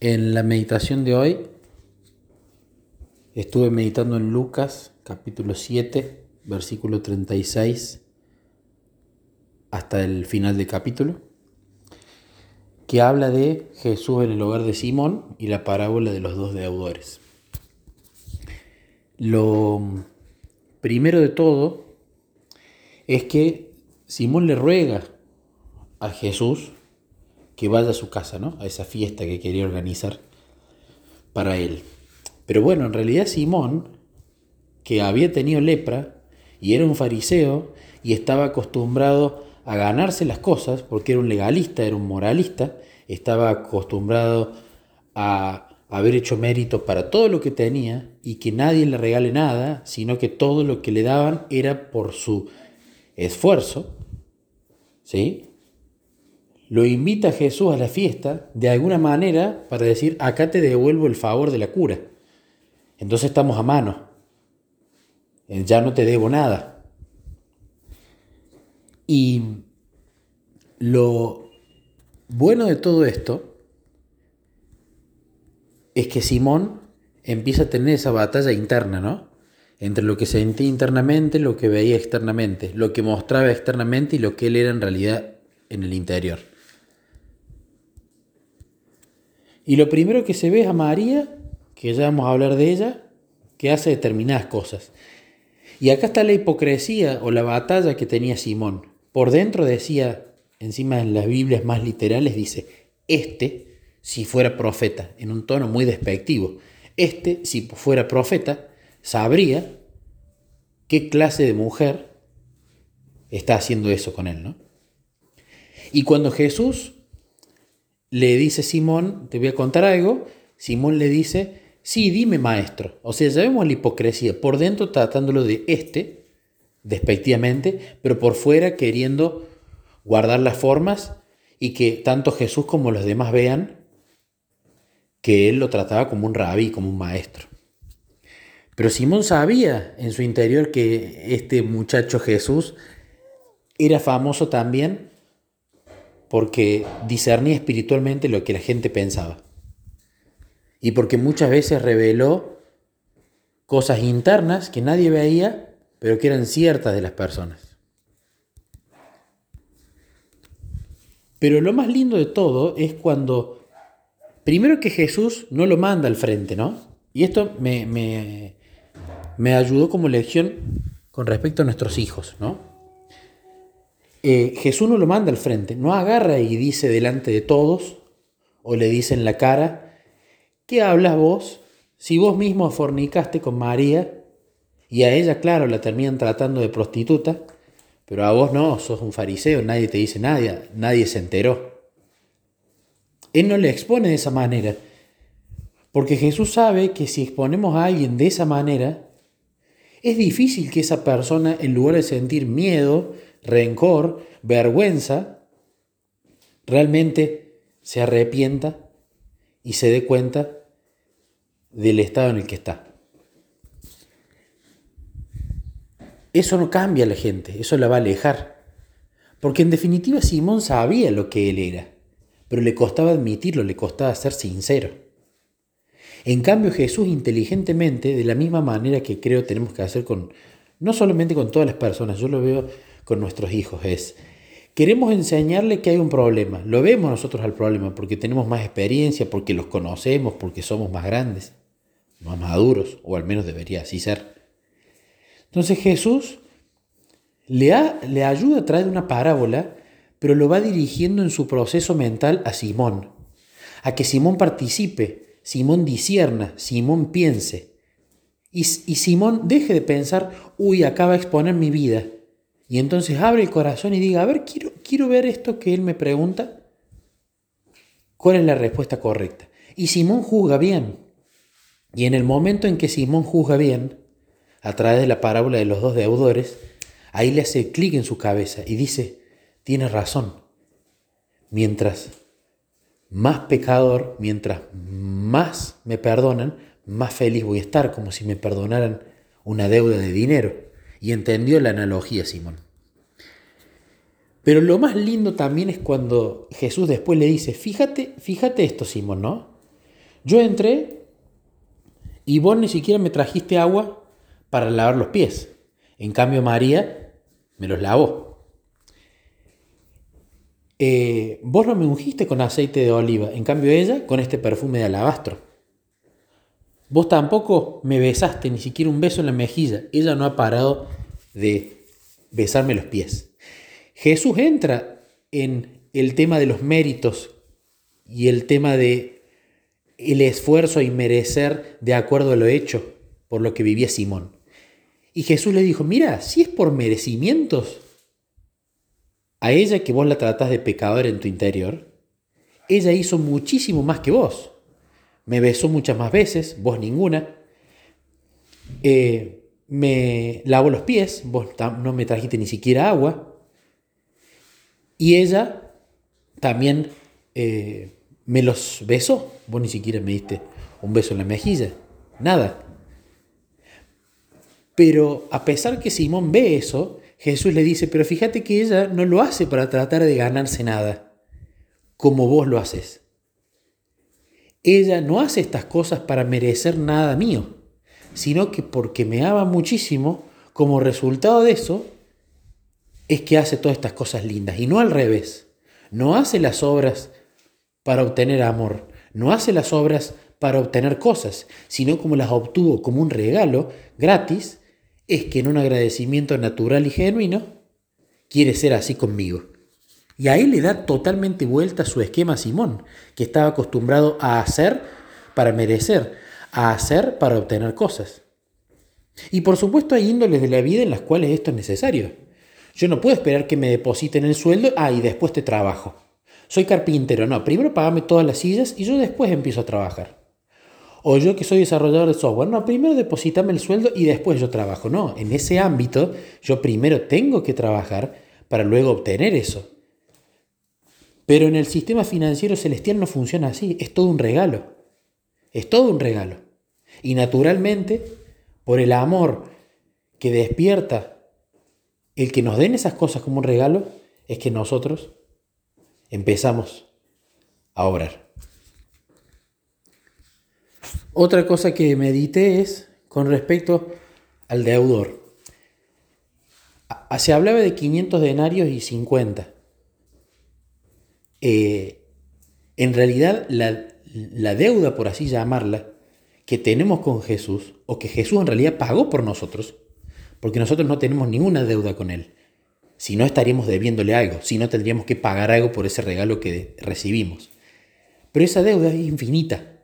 En la meditación de hoy estuve meditando en Lucas capítulo 7, versículo 36 hasta el final del capítulo, que habla de Jesús en el hogar de Simón y la parábola de los dos deudores. Lo primero de todo es que Simón le ruega a Jesús que vaya a su casa, ¿no? A esa fiesta que quería organizar para él. Pero bueno, en realidad Simón, que había tenido lepra y era un fariseo y estaba acostumbrado a ganarse las cosas, porque era un legalista, era un moralista, estaba acostumbrado a haber hecho mérito para todo lo que tenía y que nadie le regale nada, sino que todo lo que le daban era por su esfuerzo, ¿sí? Lo invita Jesús a la fiesta de alguna manera para decir, acá te devuelvo el favor de la cura. Entonces estamos a mano. Eh, ya no te debo nada. Y lo bueno de todo esto es que Simón empieza a tener esa batalla interna, ¿no? Entre lo que sentía internamente, lo que veía externamente, lo que mostraba externamente y lo que él era en realidad en el interior. Y lo primero que se ve es a María, que ya vamos a hablar de ella, que hace determinadas cosas. Y acá está la hipocresía o la batalla que tenía Simón. Por dentro decía, encima en las Biblias más literales, dice, este, si fuera profeta, en un tono muy despectivo, este, si fuera profeta, sabría qué clase de mujer está haciendo eso con él, ¿no? Y cuando Jesús le dice Simón, te voy a contar algo, Simón le dice, sí, dime maestro. O sea, ya vemos la hipocresía, por dentro tratándolo de este, despectivamente, pero por fuera queriendo guardar las formas y que tanto Jesús como los demás vean que él lo trataba como un rabí, como un maestro. Pero Simón sabía en su interior que este muchacho Jesús era famoso también porque discernía espiritualmente lo que la gente pensaba. Y porque muchas veces reveló cosas internas que nadie veía, pero que eran ciertas de las personas. Pero lo más lindo de todo es cuando, primero que Jesús no lo manda al frente, ¿no? Y esto me, me, me ayudó como lección con respecto a nuestros hijos, ¿no? Eh, Jesús no lo manda al frente, no agarra y dice delante de todos o le dice en la cara, ¿qué hablas vos? Si vos mismo fornicaste con María y a ella, claro, la terminan tratando de prostituta, pero a vos no, sos un fariseo, nadie te dice nada, nadie se enteró. Él no le expone de esa manera, porque Jesús sabe que si exponemos a alguien de esa manera, es difícil que esa persona, en lugar de sentir miedo, rencor, vergüenza, realmente se arrepienta y se dé cuenta del estado en el que está. Eso no cambia a la gente, eso la va a alejar. Porque en definitiva Simón sabía lo que él era, pero le costaba admitirlo, le costaba ser sincero. En cambio Jesús inteligentemente, de la misma manera que creo tenemos que hacer con, no solamente con todas las personas, yo lo veo con nuestros hijos es, queremos enseñarle que hay un problema, lo vemos nosotros al problema porque tenemos más experiencia, porque los conocemos, porque somos más grandes, más maduros, o al menos debería así ser. Entonces Jesús le, le ayuda a traer una parábola, pero lo va dirigiendo en su proceso mental a Simón, a que Simón participe, Simón disierna, Simón piense. Y, y Simón deje de pensar, uy, acaba de exponer mi vida, y entonces abre el corazón y diga, a ver, quiero, quiero ver esto que él me pregunta. ¿Cuál es la respuesta correcta? Y Simón juzga bien. Y en el momento en que Simón juzga bien, a través de la parábola de los dos deudores, ahí le hace clic en su cabeza y dice, tiene razón. Mientras más pecador, mientras más me perdonan, más feliz voy a estar, como si me perdonaran una deuda de dinero y entendió la analogía Simón. Pero lo más lindo también es cuando Jesús después le dice, fíjate, fíjate esto Simón, ¿no? Yo entré y vos ni siquiera me trajiste agua para lavar los pies. En cambio María me los lavó. Eh, vos no me ungiste con aceite de oliva, en cambio ella con este perfume de alabastro. Vos tampoco me besaste ni siquiera un beso en la mejilla. Ella no ha parado de besarme los pies. Jesús entra en el tema de los méritos y el tema de el esfuerzo y merecer de acuerdo a lo hecho por lo que vivía Simón. Y Jesús le dijo, mira, si es por merecimientos, a ella que vos la tratás de pecador en tu interior, ella hizo muchísimo más que vos. Me besó muchas más veces, vos ninguna. Eh, me lavó los pies, vos no me trajiste ni siquiera agua. Y ella también eh, me los besó, vos ni siquiera me diste un beso en la mejilla, nada. Pero a pesar que Simón ve eso, Jesús le dice, pero fíjate que ella no lo hace para tratar de ganarse nada, como vos lo haces. Ella no hace estas cosas para merecer nada mío, sino que porque me ama muchísimo, como resultado de eso, es que hace todas estas cosas lindas, y no al revés. No hace las obras para obtener amor, no hace las obras para obtener cosas, sino como las obtuvo como un regalo gratis es que en un agradecimiento natural y genuino quiere ser así conmigo. Y ahí le da totalmente vuelta su esquema Simón, que estaba acostumbrado a hacer para merecer, a hacer para obtener cosas. Y por supuesto hay índoles de la vida en las cuales esto es necesario. Yo no puedo esperar que me depositen el sueldo, ah, y después te trabajo. Soy carpintero, no, primero pagame todas las sillas y yo después empiezo a trabajar. O yo que soy desarrollador de software, no, primero depositame el sueldo y después yo trabajo. No, en ese ámbito yo primero tengo que trabajar para luego obtener eso. Pero en el sistema financiero celestial no funciona así, es todo un regalo. Es todo un regalo. Y naturalmente, por el amor que despierta el que nos den esas cosas como un regalo, es que nosotros empezamos a obrar. Otra cosa que medité es con respecto al deudor. Se hablaba de 500 denarios y 50. Eh, en realidad, la, la deuda, por así llamarla, que tenemos con Jesús, o que Jesús en realidad pagó por nosotros, porque nosotros no tenemos ninguna deuda con Él. Si no, estaríamos debiéndole algo, si no, tendríamos que pagar algo por ese regalo que recibimos. Pero esa deuda es infinita.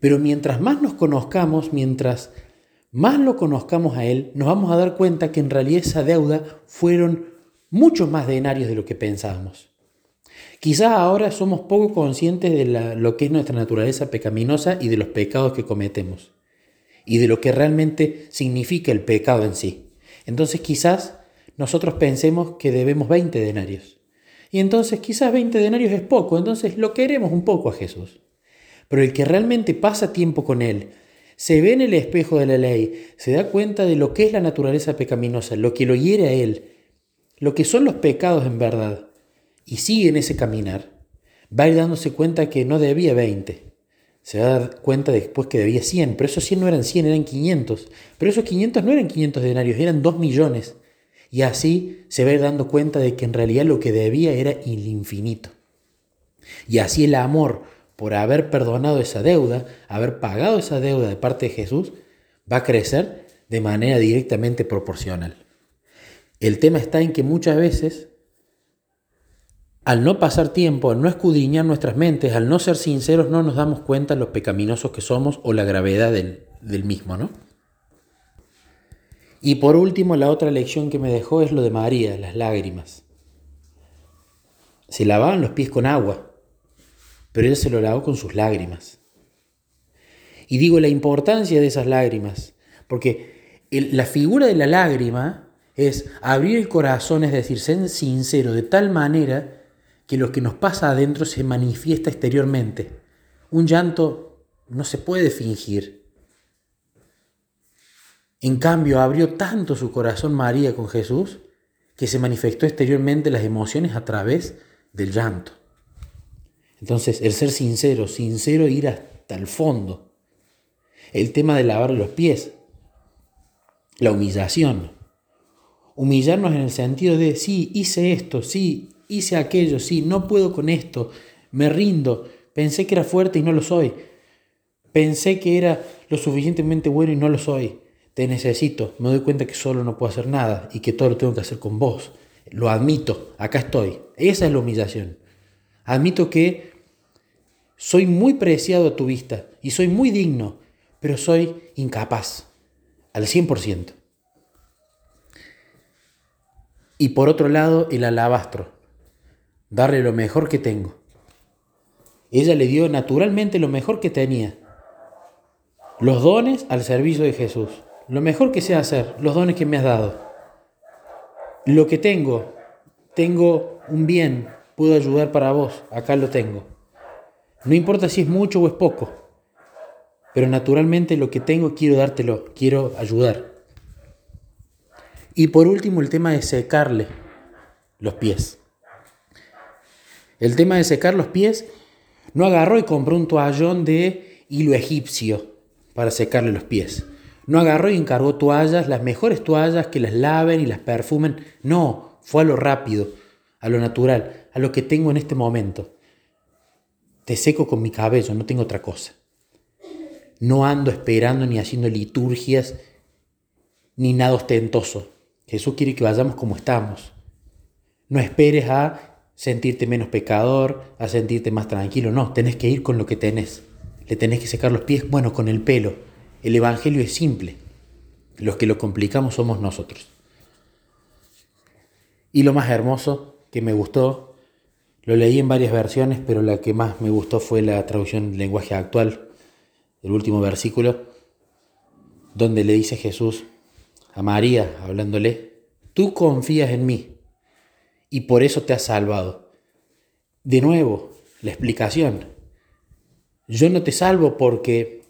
Pero mientras más nos conozcamos, mientras más lo conozcamos a Él, nos vamos a dar cuenta que en realidad esa deuda fueron muchos más denarios de lo que pensábamos. Quizás ahora somos poco conscientes de lo que es nuestra naturaleza pecaminosa y de los pecados que cometemos y de lo que realmente significa el pecado en sí. Entonces quizás nosotros pensemos que debemos 20 denarios. Y entonces quizás 20 denarios es poco, entonces lo queremos un poco a Jesús. Pero el que realmente pasa tiempo con Él, se ve en el espejo de la ley, se da cuenta de lo que es la naturaleza pecaminosa, lo que lo hiere a Él, lo que son los pecados en verdad, y sigue en ese caminar, va a ir dándose cuenta que no debía 20. Se va a dar cuenta después que debía 100, pero esos 100 no eran 100, eran 500. Pero esos 500 no eran 500 denarios, eran 2 millones. Y así se va a ir dando cuenta de que en realidad lo que debía era el infinito. Y así el amor por haber perdonado esa deuda, haber pagado esa deuda de parte de Jesús, va a crecer de manera directamente proporcional. El tema está en que muchas veces, al no pasar tiempo, al no escudriñar nuestras mentes, al no ser sinceros, no nos damos cuenta de lo pecaminosos que somos o la gravedad del, del mismo, ¿no? Y por último, la otra lección que me dejó es lo de María, las lágrimas. Se lavaban los pies con agua, pero ella se lo lavó con sus lágrimas. Y digo la importancia de esas lágrimas, porque la figura de la lágrima es abrir el corazón, es decir, ser sincero de tal manera que lo que nos pasa adentro se manifiesta exteriormente. Un llanto no se puede fingir. En cambio, abrió tanto su corazón María con Jesús que se manifestó exteriormente las emociones a través del llanto. Entonces, el ser sincero, sincero, ir hasta el fondo. El tema de lavar los pies, la humillación. Humillarnos en el sentido de, sí, hice esto, sí, hice aquello, sí, no puedo con esto, me rindo, pensé que era fuerte y no lo soy, pensé que era lo suficientemente bueno y no lo soy, te necesito, me doy cuenta que solo no puedo hacer nada y que todo lo tengo que hacer con vos, lo admito, acá estoy, esa es la humillación. Admito que soy muy preciado a tu vista y soy muy digno, pero soy incapaz, al 100%. Y por otro lado, el alabastro, darle lo mejor que tengo. Ella le dio naturalmente lo mejor que tenía, los dones al servicio de Jesús, lo mejor que sé hacer, los dones que me has dado. Lo que tengo, tengo un bien, puedo ayudar para vos, acá lo tengo. No importa si es mucho o es poco, pero naturalmente lo que tengo quiero dártelo, quiero ayudar. Y por último el tema de secarle los pies. El tema de secar los pies, no agarró y compró un toallón de hilo egipcio para secarle los pies. No agarró y encargó toallas, las mejores toallas que las laven y las perfumen. No, fue a lo rápido, a lo natural, a lo que tengo en este momento. Te seco con mi cabello, no tengo otra cosa. No ando esperando ni haciendo liturgias ni nada ostentoso. Jesús quiere que vayamos como estamos. No esperes a sentirte menos pecador, a sentirte más tranquilo. No, tenés que ir con lo que tenés. Le tenés que secar los pies, bueno, con el pelo. El Evangelio es simple. Los que lo complicamos somos nosotros. Y lo más hermoso que me gustó, lo leí en varias versiones, pero la que más me gustó fue la traducción del lenguaje actual, el último versículo, donde le dice Jesús a María, hablándole, tú confías en mí y por eso te has salvado. De nuevo, la explicación. Yo no te salvo porque...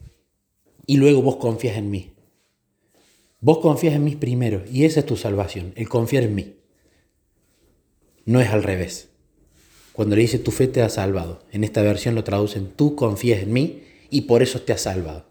y luego vos confías en mí. Vos confías en mí primero y esa es tu salvación, el confiar en mí. No es al revés. Cuando le dice tu fe te ha salvado, en esta versión lo traducen tú confías en mí y por eso te has salvado.